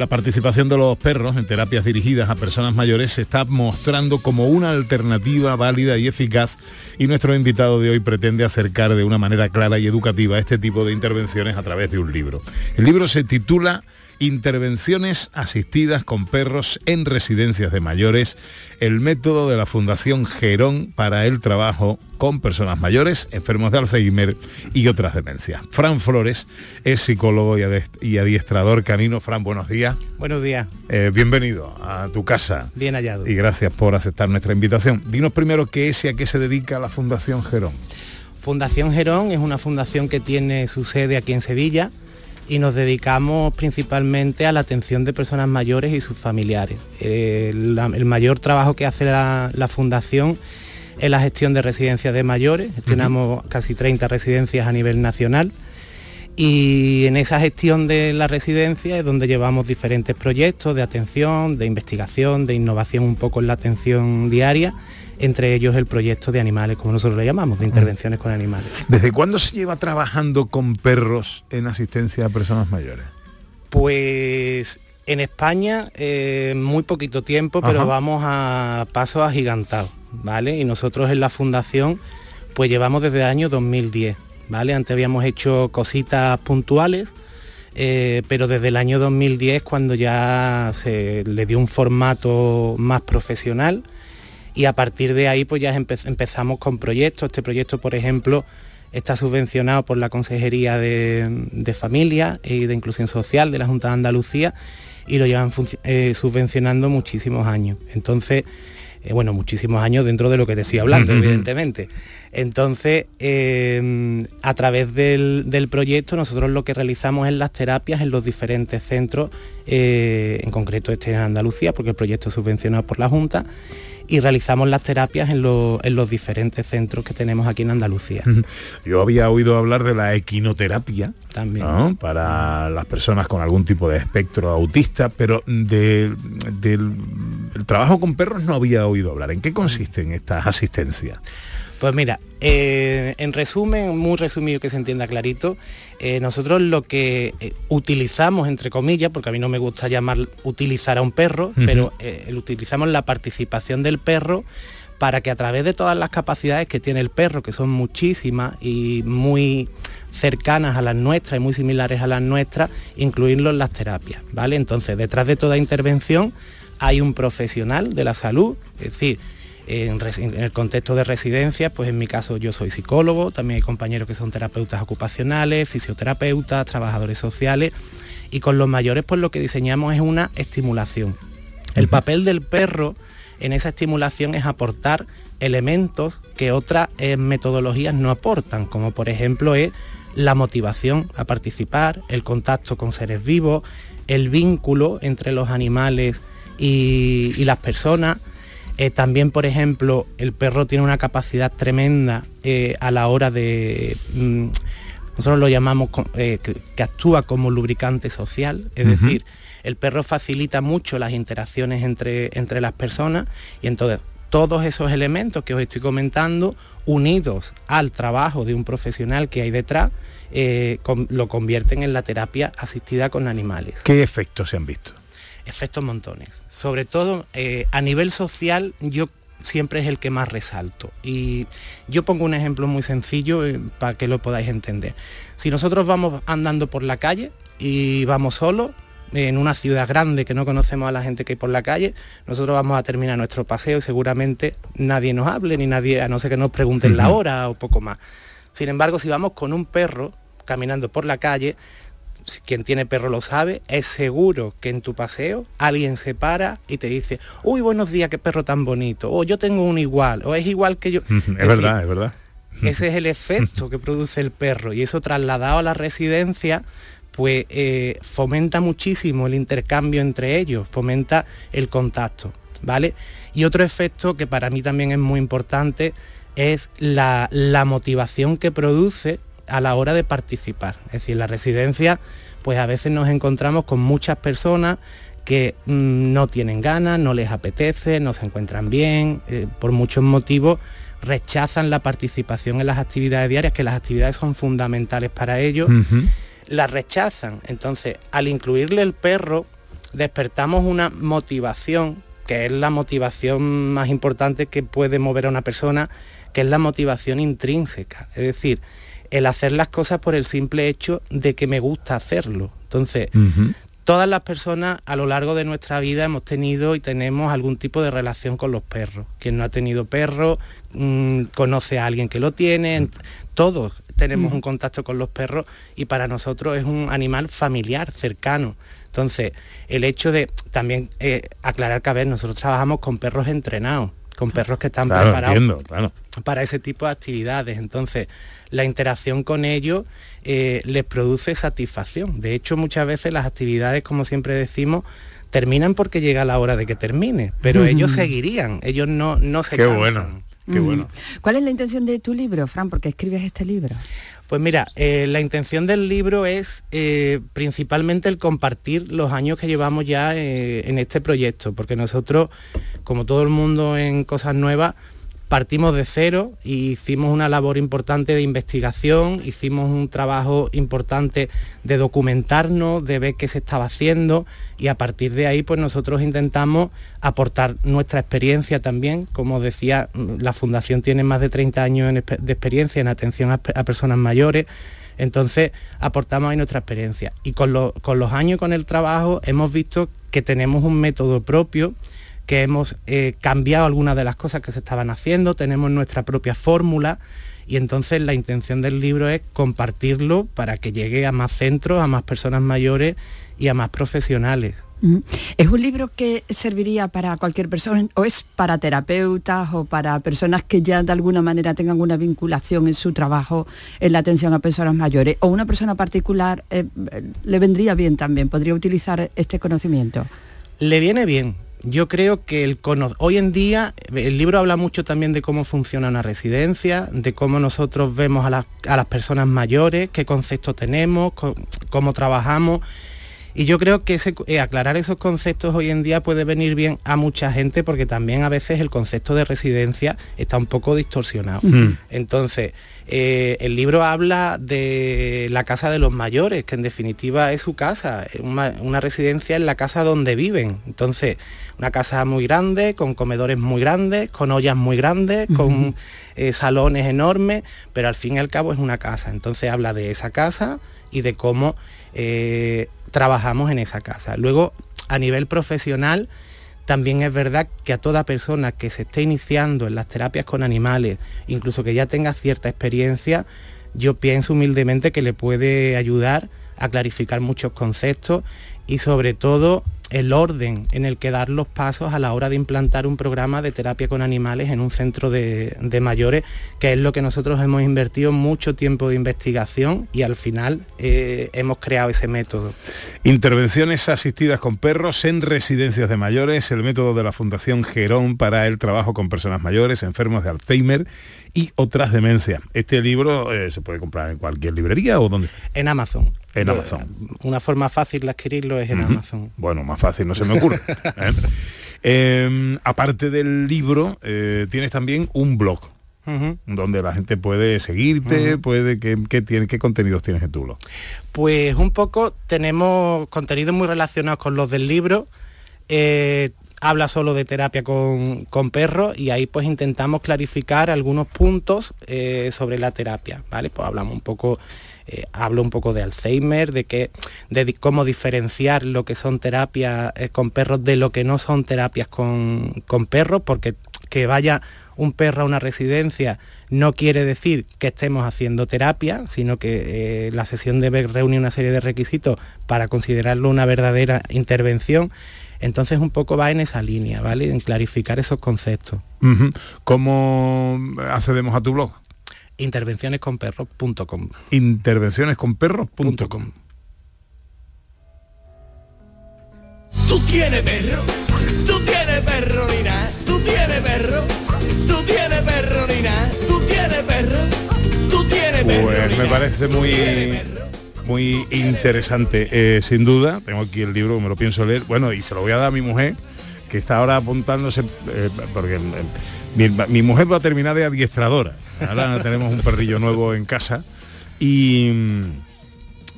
La participación de los perros en terapias dirigidas a personas mayores se está mostrando como una alternativa válida y eficaz y nuestro invitado de hoy pretende acercar de una manera clara y educativa este tipo de intervenciones a través de un libro. El libro se titula Intervenciones asistidas con perros en residencias de mayores, el método de la Fundación Gerón para el trabajo con personas mayores, enfermos de Alzheimer y otras demencias. Fran Flores es psicólogo y adiestrador canino. Fran, buenos días. Buenos días, Eh, bienvenido a tu casa bien hallado. y gracias por aceptar nuestra invitación. Dinos primero qué es y a qué se dedica la Fundación Gerón. Fundación Gerón es una fundación que tiene su sede aquí en Sevilla y nos dedicamos principalmente a la atención de personas mayores y sus familiares. Eh, el mayor trabajo que hace la, la fundación es la gestión de residencias de mayores. Gestionamos casi 30 residencias a nivel nacional. Y en esa gestión de la residencia es donde llevamos diferentes proyectos de atención, de investigación, de innovación un poco en la atención diaria, entre ellos el proyecto de animales, como nosotros le llamamos, de intervenciones con animales. ¿Desde cuándo se lleva trabajando con perros en asistencia a personas mayores? Pues en España eh, muy poquito tiempo, pero Ajá. vamos a pasos agigantados, ¿vale? Y nosotros en la fundación pues llevamos desde el año 2010, ¿vale? Antes habíamos hecho cositas puntuales, eh, pero desde el año 2010 cuando ya se le dio un formato más profesional y a partir de ahí pues ya empe- empezamos con proyectos. Este proyecto, por ejemplo, está subvencionado por la Consejería de, de Familia y de Inclusión Social de la Junta de Andalucía y lo llevan eh, subvencionando muchísimos años. Entonces, eh, bueno, muchísimos años dentro de lo que te estoy hablando, evidentemente. Entonces, eh, a través del, del proyecto nosotros lo que realizamos es las terapias en los diferentes centros, eh, en concreto este en Andalucía, porque el proyecto es subvencionado por la Junta, y realizamos las terapias en, lo- en los diferentes centros que tenemos aquí en Andalucía. Yo había oído hablar de la equinoterapia También. ¿no? para las personas con algún tipo de espectro autista, pero de- del el trabajo con perros no había oído hablar. ¿En qué consisten estas asistencias? Pues mira, eh, en resumen, muy resumido que se entienda clarito, eh, nosotros lo que eh, utilizamos, entre comillas, porque a mí no me gusta llamar utilizar a un perro, pero eh, utilizamos la participación del perro para que a través de todas las capacidades que tiene el perro, que son muchísimas y muy cercanas a las nuestras y muy similares a las nuestras, incluirlo en las terapias, ¿vale? Entonces, detrás de toda intervención hay un profesional de la salud, es decir, en, el contexto de residencias, pues en mi caso yo soy psicólogo, también hay compañeros que son terapeutas ocupacionales, fisioterapeutas, trabajadores sociales, y con los mayores pues lo que diseñamos es una estimulación. El papel del perro en esa estimulación es aportar elementos que otras eh, metodologías no aportan, como por ejemplo es la motivación a participar, el contacto con seres vivos, el vínculo entre los animales y, y las personas. Eh, también, por ejemplo, el perro tiene una capacidad tremenda eh, a la hora de... mm, nosotros lo llamamos eh, que, que actúa como lubricante social, es decir, el perro facilita mucho las interacciones entre, entre las personas y entonces todos esos elementos que os estoy comentando, unidos al trabajo de un profesional que hay detrás, eh, con- lo convierten en la terapia asistida con animales ¿Qué efectos se han visto? Efectos montones. Sobre todo eh, a nivel social yo siempre es el que más resalto. Y yo pongo un ejemplo muy sencillo eh, para que lo podáis entender. Si nosotros vamos andando por la calle y vamos solos, en una ciudad grande que no conocemos a la gente que hay por la calle, nosotros vamos a terminar nuestro paseo y seguramente nadie nos hable, ni nadie, a no ser que nos pregunten la hora o poco más. Sin embargo, si vamos con un perro caminando por la calle, quien tiene perro lo sabe, es seguro que en tu paseo alguien se para y te dice, uy, buenos días, qué perro tan bonito, o yo tengo un igual, o es igual que yo. [laughs] Es verdad, es verdad. Ese es el efecto que produce el perro y eso trasladado a la residencia pues eh, fomenta muchísimo el intercambio entre ellos, fomenta el contacto, ¿vale? Y otro efecto que para mí también es muy importante es la, la motivación que produce a la hora de participar. Es decir, la residencia pues a veces nos encontramos con muchas personas que mm, no tienen ganas, no les apetece, no se encuentran bien, eh, por muchos motivos rechazan la participación en las actividades diarias, que las actividades son fundamentales para ellos, las rechazan. Entonces, al incluirle el perro, despertamos una motivación, que es la motivación más importante que puede mover a una persona, que es la motivación intrínseca. Es decir, el hacer las cosas por el simple hecho de que me gusta hacerlo. Entonces, todas las personas a lo largo de nuestra vida hemos tenido y tenemos algún tipo de relación con los perros. Quien no ha tenido perro mm, conoce a alguien que lo tiene. Todos tenemos un contacto con los perros y para nosotros es un animal familiar, cercano. Entonces, el hecho de también eh, aclarar que a ver, nosotros trabajamos con perros entrenados, con perros que están Claro, preparados entiendo, claro. para ese tipo de actividades. Entonces, la interacción con ellos eh, les produce satisfacción. De hecho, muchas veces las actividades, como siempre decimos, terminan porque llega la hora de que termine, pero ellos seguirían, ellos no, no se Qué cansan. bueno, qué bueno. ¿Cuál es la intención de tu libro, Fran? ¿Por qué escribes este libro? Pues mira, eh, la intención del libro es eh, principalmente el compartir los años que llevamos ya eh, en este proyecto, porque nosotros, como todo el mundo en Cosas Nuevas, partimos de cero y hicimos una labor importante de investigación, hicimos un trabajo importante de documentarnos, de ver qué se estaba haciendo y a partir de ahí pues nosotros intentamos aportar nuestra experiencia también. Como decía, mm, la Fundación tiene más de 30 años de experiencia en atención a personas mayores. Entonces aportamos ahí nuestra experiencia. Y con, lo- con los años y con el trabajo hemos visto que tenemos un método propio, que hemos eh, cambiado algunas de las cosas que se estaban haciendo, tenemos nuestra propia fórmula y entonces la intención del libro es compartirlo para que llegue a más centros, a más personas mayores y a más profesionales. ¿Es un libro que serviría para cualquier persona o es para terapeutas o para personas que ya de alguna manera tengan una vinculación en su trabajo en la atención a personas mayores? ¿O una persona particular eh, eh, le vendría bien también? ¿Podría utilizar este conocimiento? Le viene bien. Yo creo que el hoy en día el libro habla mucho también de cómo funciona una residencia, de cómo nosotros vemos a las, a las personas mayores, qué conceptos tenemos, cómo trabajamos. Y yo creo que ese- eh, aclarar esos conceptos hoy en día puede venir bien a mucha gente porque también a veces el concepto de residencia está un poco distorsionado. Mm. Entonces, eh, el libro habla de la casa de los mayores, que en definitiva es su casa, una, una residencia en la casa donde viven. Entonces, una casa muy grande, con comedores muy grandes, con ollas muy grandes, con eh, salones enormes, pero al fin y al cabo es una casa. Entonces habla de esa casa y de cómo eh, trabajamos en esa casa. Luego, a nivel profesional, también es verdad que a toda persona que se esté iniciando en las terapias con animales, incluso que ya tenga cierta experiencia, yo pienso humildemente que le puede ayudar a clarificar muchos conceptos y sobre todo el orden en el que dar los pasos a la hora de implantar un programa de terapia con animales en un centro de, de mayores, que es lo que nosotros hemos invertido mucho tiempo de investigación y al final eh, hemos creado ese método. Intervenciones asistidas con perros en residencias de mayores, el método de la Fundación Gerón para el trabajo con personas mayores, enfermos de Alzheimer y otras demencias. Este libro eh, se puede comprar en cualquier librería o dónde? En Amazon. En Amazon. Una forma fácil de adquirirlo es en. Amazon. Bueno, más fácil no se me ocurre. [laughs] ¿eh? Eh, aparte del libro, eh, tienes también un blog donde la gente puede seguirte, puede ¿qué, qué tiene, qué contenidos tienes en tu blog. Pues un poco tenemos contenidos muy relacionados con los del libro. eh, habla solo de terapia con, con perros y ahí pues intentamos clarificar algunos puntos sobre la terapia, ¿vale? Pues hablamos un poco, eh, hablo un poco de Alzheimer, de que, de cómo diferenciar lo que son terapias eh, con perros de lo que no son terapias con, con perros, porque que vaya un perro a una residencia no quiere decir que estemos haciendo terapia, sino que eh, la sesión debe reunir una serie de requisitos para considerarlo una verdadera intervención. Entonces un poco va en esa línea, ¿vale? En clarificar esos conceptos. ¿Cómo accedemos a tu blog? Intervencionesconperros.com. Intervencionesconperros.com. Tú tienes perro, tú tienes perro, Nina, tú tienes perro, tú tienes perro, Nina, tú tienes perro, tú tienes perro. Pues me parece muy muy interesante, eh, sin duda. Tengo aquí el libro, me lo pienso leer. Bueno, y se lo voy a dar a mi mujer, que está ahora apuntándose, eh, porque eh, mi, mi mujer va a terminar de adiestradora. Ahora tenemos un perrillo nuevo en casa y,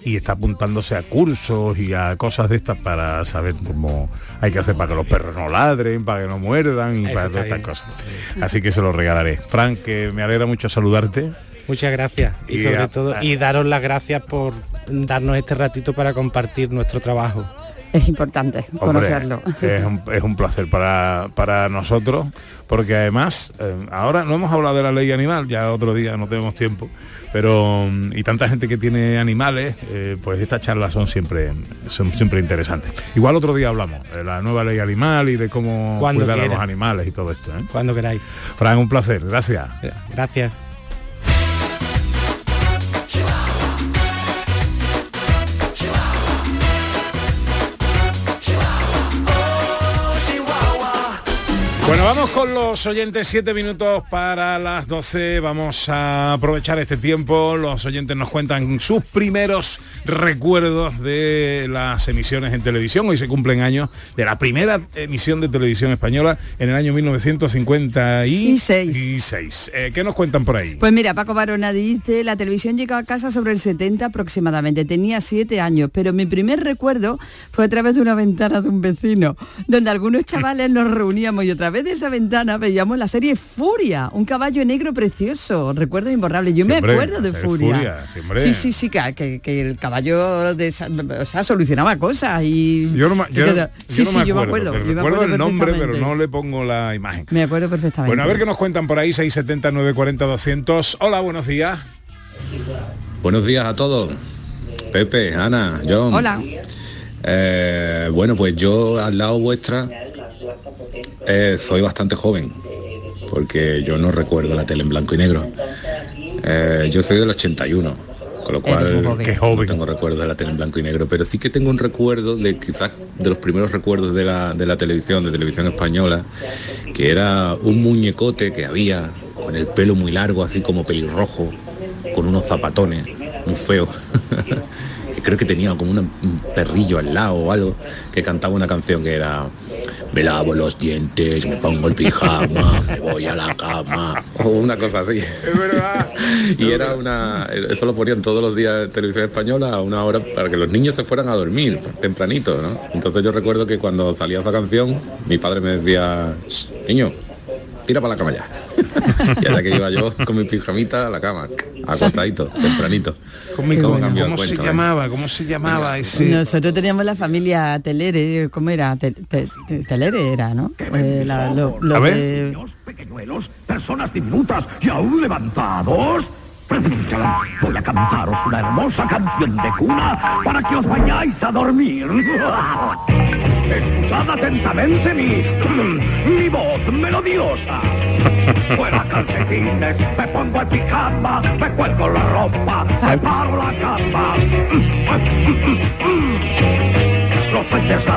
y está apuntándose a cursos y a cosas de estas para saber cómo hay que hacer para que los perros no ladren, para que no muerdan y Eso para todas estas bien. cosas. Así que se lo regalaré. Frank, que me alegra mucho saludarte. Muchas gracias y, Y sobre a- todo y daros las gracias por darnos este ratito para compartir nuestro trabajo. Es importante Hombre, conocerlo. Es un, es un placer para, para nosotros, porque además, eh, ahora no hemos hablado de la ley animal, ya otro día no tenemos tiempo, pero mm, y tanta gente que tiene animales, eh, pues estas charlas son siempre, son siempre interesantes. Igual otro día hablamos de la nueva ley animal y de cómo Cuando cuidar a los animales y todo esto. ¿eh? Cuando queráis. Fran, un placer, gracias. Gracias. Bueno, vamos los oyentes, siete minutos para las 12. Vamos a aprovechar este tiempo. Los oyentes nos cuentan sus primeros recuerdos de las emisiones en televisión. Hoy se cumplen años de la primera emisión de televisión española en el año 1956. Eh, ¿Qué nos cuentan por ahí? Pues mira, Paco Barona dice, la televisión llegó a casa sobre el 70 aproximadamente, tenía siete años, pero mi primer recuerdo fue a través de una ventana de un vecino, donde algunos chavales nos reuníamos y a través de esa ventana veíamos la serie Furia, un caballo negro precioso, recuerdo imborrable. Yo me acuerdo de Furia. Furia, sí, sí, sí, que, que- que el caballo de o sea, solucionaba cosas y... Yo no, yo- Sí, yo sí, no me yo me acuerdo, yo me acuerdo el nombre, pero no le pongo la imagen. Me acuerdo perfectamente. Bueno, a ver qué nos cuentan por ahí, 670 940 200. Hola, buenos días. Buenos días a todos. Pepe, Ana, John. Hola. Eh, bueno, pues yo al lado vuestra eh, soy bastante joven, porque yo no recuerdo la tele en blanco y negro. Eh, yo soy del 81, con lo cual joven. no tengo recuerdo de la tele en blanco y negro, pero sí que tengo un recuerdo de quizás de los primeros recuerdos de la, de la televisión, de televisión española, que era un muñecote que había con el pelo muy largo, así como pelirrojo, con unos zapatones, muy feos. [laughs] creo que tenía como una- un perrillo al lado o algo, que cantaba una canción que era me lavo los dientes, me pongo el pijama, me voy a la cama, o una cosa así. [laughs] Es verdad. y era una, eso lo ponían todos los días en televisión española a una hora para que los niños se fueran a dormir tempranito, ¿no? Entonces yo recuerdo que cuando salía esa canción, mi padre me decía, "Shh, niño, tira para la cama ya. [laughs] y ahora que iba yo con mi pijamita a la cama, acostadito, tempranito. ¿Cómo, ¿Cómo cambió el cómo se eh? llamaba? ¿Cómo se llamaba ese? Nosotros teníamos la familia Telere, ¿cómo era? Te- te- telere era, ¿no? Eh, la- lo- lo A ver. de- pequeñuelos, personas diminutas y aún levantados. Voy a cantaros una hermosa canción de cuna para que os vayáis a dormir. Escuchad atentamente mi, mi voz melodiosa. Fuera calcetines, me pongo el pijama, me cuelgo la ropa, me paro la cama.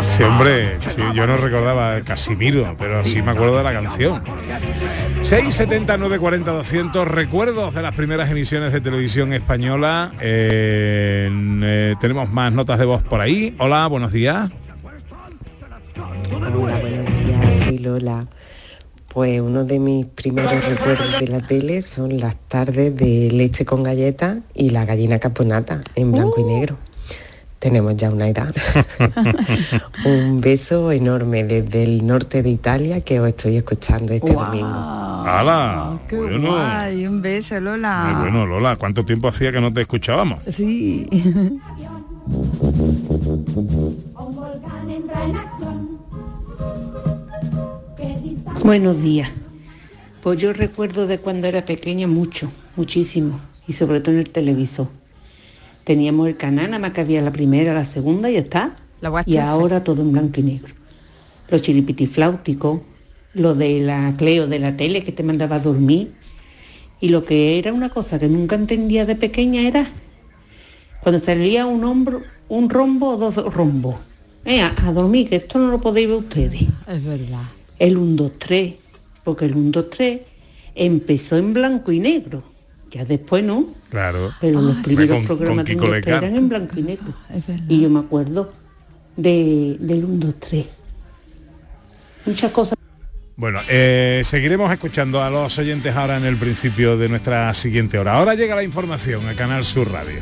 Sí, hombre, sí, yo no recordaba Casimiro, pero sí me acuerdo de la canción. 670 940 200 recuerdos de las primeras emisiones de televisión española. Eh, en, eh, tenemos más notas de voz por ahí. Hola, buenos días. Hola, buenos días, soy Lola. Pues uno de mis primeros recuerdos de la tele son las tardes de leche con galleta y la gallina caponata en blanco y negro. Tenemos ya una edad. [laughs] Un beso enorme desde el norte de Italia que os estoy escuchando este domingo. ¡Hala! Qué Bueno, guay, un beso, Lola. muy bueno, Lola. ¿Cuánto tiempo hacía que no te escuchábamos? Sí. Buenos días. Pues yo recuerdo de cuando era pequeña mucho, muchísimo, y sobre todo en el televisor. Teníamos el canal, nada más que había la primera, la segunda y ya está. y ahora todo en blanco y negro. Los chiripitifláuticos, lo de la Cleo de la tele que te mandaba a dormir. Y lo que era una cosa que nunca entendía de pequeña era cuando salía un hombro, un rombo o dos rombos. Venga, a dormir, que esto no lo podéis ver ustedes. Es verdad. El 1, 2, 3, porque el 1, 2, 3 empezó en blanco y negro. Ya después no, Claro. pero los primeros Con- con programas Lecar. eran en blanco y negro. Y yo me acuerdo de, del 1, 2, 3. Muchas cosas. Bueno, eh, seguiremos escuchando a los oyentes ahora en el principio de nuestra siguiente hora. Ahora llega la información a Canal Sur Radio.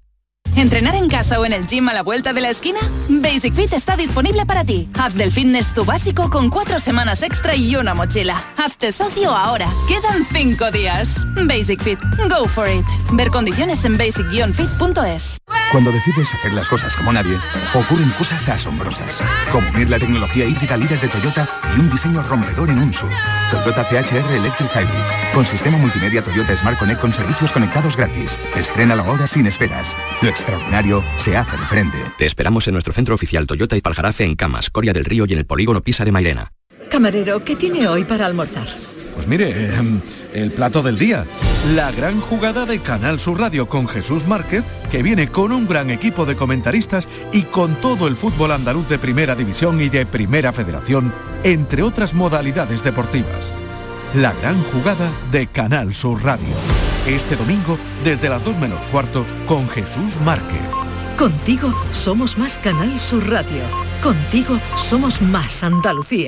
¿Entrenar en casa o en el gym a la vuelta de la esquina? Basic Fit está disponible para ti. Haz del fitness tu básico con cuatro semanas extra y una mochila. Hazte socio ahora. Quedan cinco días. Basic Fit. Go for it. Ver condiciones en basic-fit.es. Cuando decides hacer las cosas como nadie, ocurren cosas asombrosas. Como unir la tecnología híbrida líder de Toyota y un diseño rompedor en un SUV. Toyota CHR Electric Hybrid. Con sistema multimedia Toyota Smart Connect con servicios conectados gratis. Estrena la hora sin esperas. Extraordinario se hace de frente. Te esperamos en nuestro centro oficial Toyota y Paljarafe en Camas, Coria del Río y en el polígono Pisa de Mairena. Camarero, ¿qué tiene hoy para almorzar? Pues mire, eh, el plato del día. La gran jugada de Canal Sur Radio con Jesús Márquez, que viene con un gran equipo de comentaristas y con todo el fútbol andaluz de Primera División y de Primera Federación, entre otras modalidades deportivas. La gran jugada de Canal Sur Radio. Este domingo, desde las 2 menos cuarto, con Jesús Márquez. Contigo somos más Canal Sur Radio. Contigo somos más Andalucía.